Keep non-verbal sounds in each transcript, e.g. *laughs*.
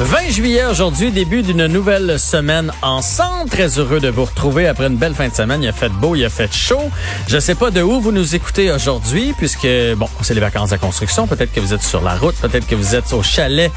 20 juillet aujourd'hui, début d'une nouvelle semaine ensemble. Très heureux de vous retrouver après une belle fin de semaine. Il a fait beau, il a fait chaud. Je sais pas de où vous nous écoutez aujourd'hui, puisque bon, c'est les vacances de construction. Peut-être que vous êtes sur la route, peut-être que vous êtes au chalet,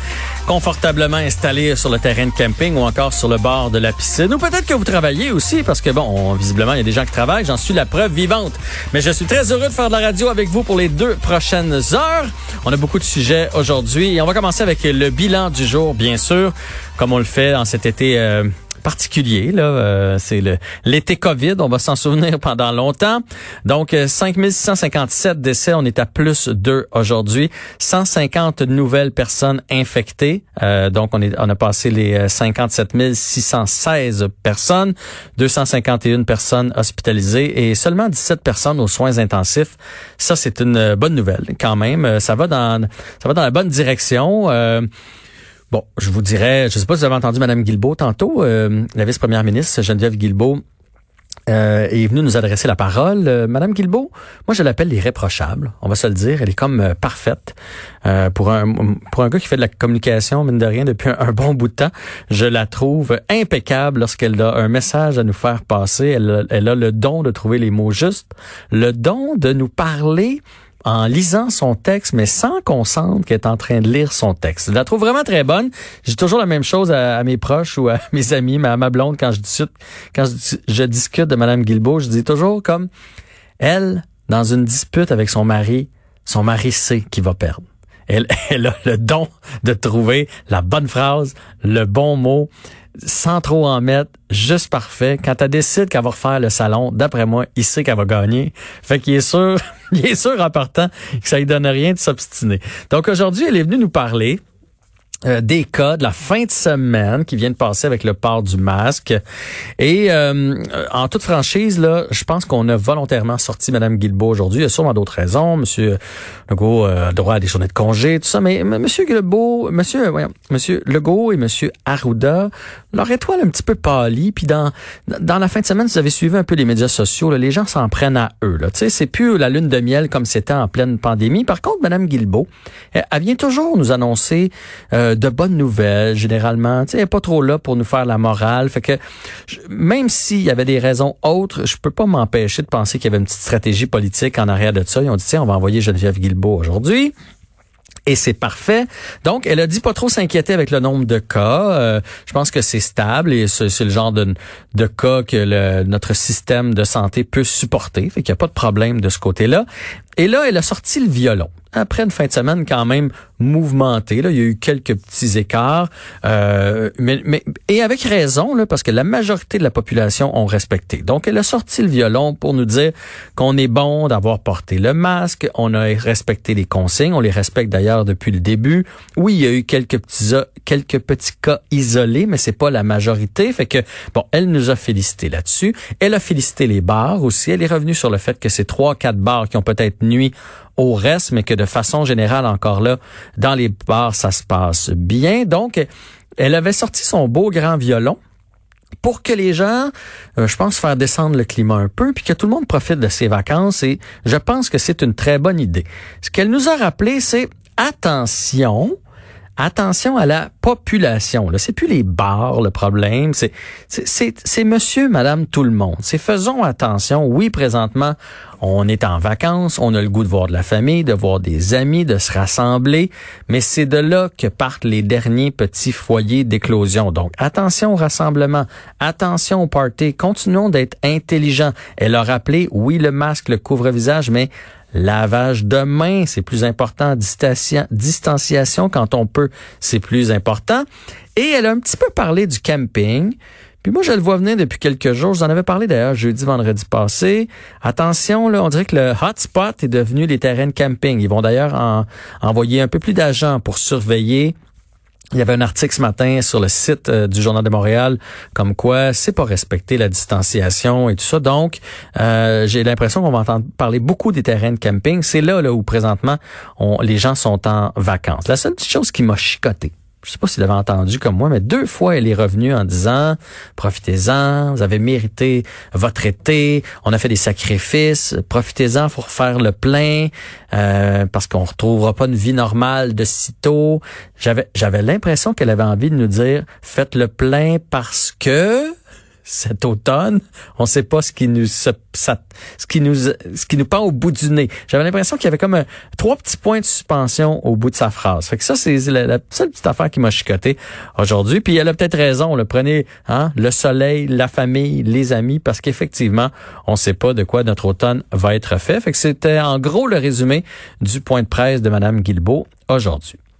confortablement installé sur le terrain de camping ou encore sur le bord de la piscine. Ou peut-être que vous travaillez aussi, parce que bon, visiblement, il y a des gens qui travaillent. J'en suis la preuve vivante. Mais je suis très heureux de faire de la radio avec vous pour les deux prochaines heures. On a beaucoup de sujets aujourd'hui et on va commencer avec le bilan du jour, bien sûr, comme on le fait en cet été euh, particulier. Là, euh, c'est l'été Covid, on va s'en souvenir *laughs* pendant longtemps. Donc, 5657 euh, décès, on est à plus 2 aujourd'hui. 150 nouvelles personnes infectées. donc, on, est, on a passé les 57 616 personnes. 251 personnes hospitalisées et seulement 17 personnes aux soins intensifs. Ça, c'est une bonne nouvelle quand même. Ça va dans, ça va dans la bonne direction. Bon, je vous dirais, je ne sais pas si vous avez entendu Mme Guilbeault tantôt, euh, la vice-première ministre Geneviève Guilbeault euh, est venue nous adresser la parole. Euh, Madame Guilbeault, moi je l'appelle l'irréprochable, on va se le dire. Elle est comme euh, parfaite pour un pour un gars qui fait de la communication mine de rien depuis un, bon bout de temps. Je la trouve impeccable lorsqu'elle a un message à nous faire passer. Elle, elle a le don de trouver les mots justes, le don de nous parler en lisant son texte, mais sans qu'on sente qu'elle est en train de lire son texte. Je la trouve vraiment très bonne. J'ai toujours la même chose à, mes proches ou à *laughs* mes amis, mais à ma blonde quand je discute, quand je, discute de Madame Guilbeault, je dis toujours comme elle, dans une dispute avec son mari, son mari sait qu'il va perdre. Elle, *laughs* elle a le don de trouver la bonne phrase, le bon mot sans trop en mettre, juste parfait. Quand elle décide qu'elle va refaire le salon, d'après moi, il sait qu'elle va gagner. Fait qu'il est sûr, *laughs* il est sûr en partant que ça lui donne rien de s'obstiner. Donc aujourd'hui, elle est venue nous parler euh, des cas de la fin de semaine qui vient de passer avec le port du masque. Et euh, en toute franchise, là, je pense qu'on a volontairement sorti Mme Guilbeault aujourd'hui. Il y a sûrement d'autres raisons. Monsieur Legault euh, droit à des journées de congé, tout ça. Mais Monsieur Guilbeault, Monsieur, voyons, Monsieur Legault et Monsieur Arruda, leur étoile un petit peu pâlie. Puis dans dans la fin de semaine, vous avez suivi un peu les médias sociaux, là, les gens s'en prennent à eux. Tu sais, c'est plus la lune de miel comme c'était en pleine pandémie. Par contre, Mme Guilbeault, elle, vient toujours nous annoncer euh, de bonnes nouvelles, généralement. Tu sais, pas trop là pour nous faire la morale. Fait que même s'il y avait des raisons autres, je peux pas m'empêcher de penser qu'il y avait une petite stratégie politique en arrière de ça. Ils ont dit, tiens, on va envoyer Geneviève Guilbeault aujourd'hui. Et c'est parfait. Donc, elle a dit pas trop s'inquiéter avec le nombre de cas. Euh, je pense que c'est stable et c'est le genre de, de cas que le, notre système de santé peut supporter. Fait qu'il n'y a pas de problème de ce côté-là. Et là, elle a sorti le violon après une fin de semaine quand même mouvementée. Là, il y a eu quelques petits écarts, euh, mais, mais, et avec raison, là, parce que la majorité de la population ont respecté. Donc, elle a sorti le violon pour nous dire qu'on est bon d'avoir porté le masque, on a respecté les consignes, on les respecte d'ailleurs depuis le début. Oui, il y a eu quelques petits quelques petits cas isolés, mais c'est pas la majorité. Fait que bon, elle nous a félicité là-dessus. Elle a félicité les bars aussi. Elle est revenue sur le fait que ces trois, quatre bars qui ont peut-être nuit au reste, mais que de façon générale, encore là, dans les bars, ça se passe bien. Donc, elle avait sorti son beau grand violon pour que les gens, euh, je pense, faire descendre le climat un peu, puis que tout le monde profite de ses vacances. Et je pense que c'est une très bonne idée. Ce qu'elle nous a rappelé, c'est attention, attention à la population. Là, c'est plus les bars le problème, c'est c'est c'est monsieur, madame, tout le monde. C'est faisons attention. Oui, présentement, on est en vacances, on a le goût de voir de la famille, de voir des amis, de se rassembler, mais c'est de là que partent les derniers petits foyers d'éclosion. Donc, attention au rassemblement, attention au party, continuons d'être intelligents. Elle a rappelé, oui, le masque, le couvre-visage, mais lavage de mains, c'est plus important, distanciation quand on peut, c'est plus important. Et elle a un petit peu parlé du camping. Puis moi, je le vois venir depuis quelques jours. Je vous en avais parlé d'ailleurs jeudi, vendredi passé. Attention, là, on dirait que le hotspot est devenu les terrains de camping. Ils vont d'ailleurs en, envoyer un peu plus d'agents pour surveiller il y avait un article ce matin sur le site euh, du Journal de Montréal comme quoi c'est pas respecter la distanciation et tout ça. Donc, euh, j'ai l'impression qu'on va entendre parler beaucoup des terrains de camping. C'est là, là où présentement les gens sont en vacances. La seule petite chose qui m'a chicoté, je sais pas s'il avait entendu comme moi, mais deux fois elle est revenue en disant profitez-en, vous avez mérité votre été, on a fait des sacrifices, profitez-en pour faire le plein euh, parce qu'on retrouvera pas une vie normale de sitôt. J'avais j'avais l'impression qu'elle avait envie de nous dire faites le plein parce que cet automne, on ne sait pas ce qui nous ce, qui nous ce qui nous pend au bout du nez. J'avais l'impression qu'il y avait comme trois petits points de suspension au bout de sa phrase. Fait que ça c'est la, seule petite affaire qui m'a chicoté aujourd'hui. Puis elle a peut-être raison. Le prenez hein, le soleil, la famille, les amis, parce qu'effectivement on ne sait pas de quoi notre automne va être fait. Fait que c'était en gros le résumé du point de presse de Madame Guilbeault aujourd'hui.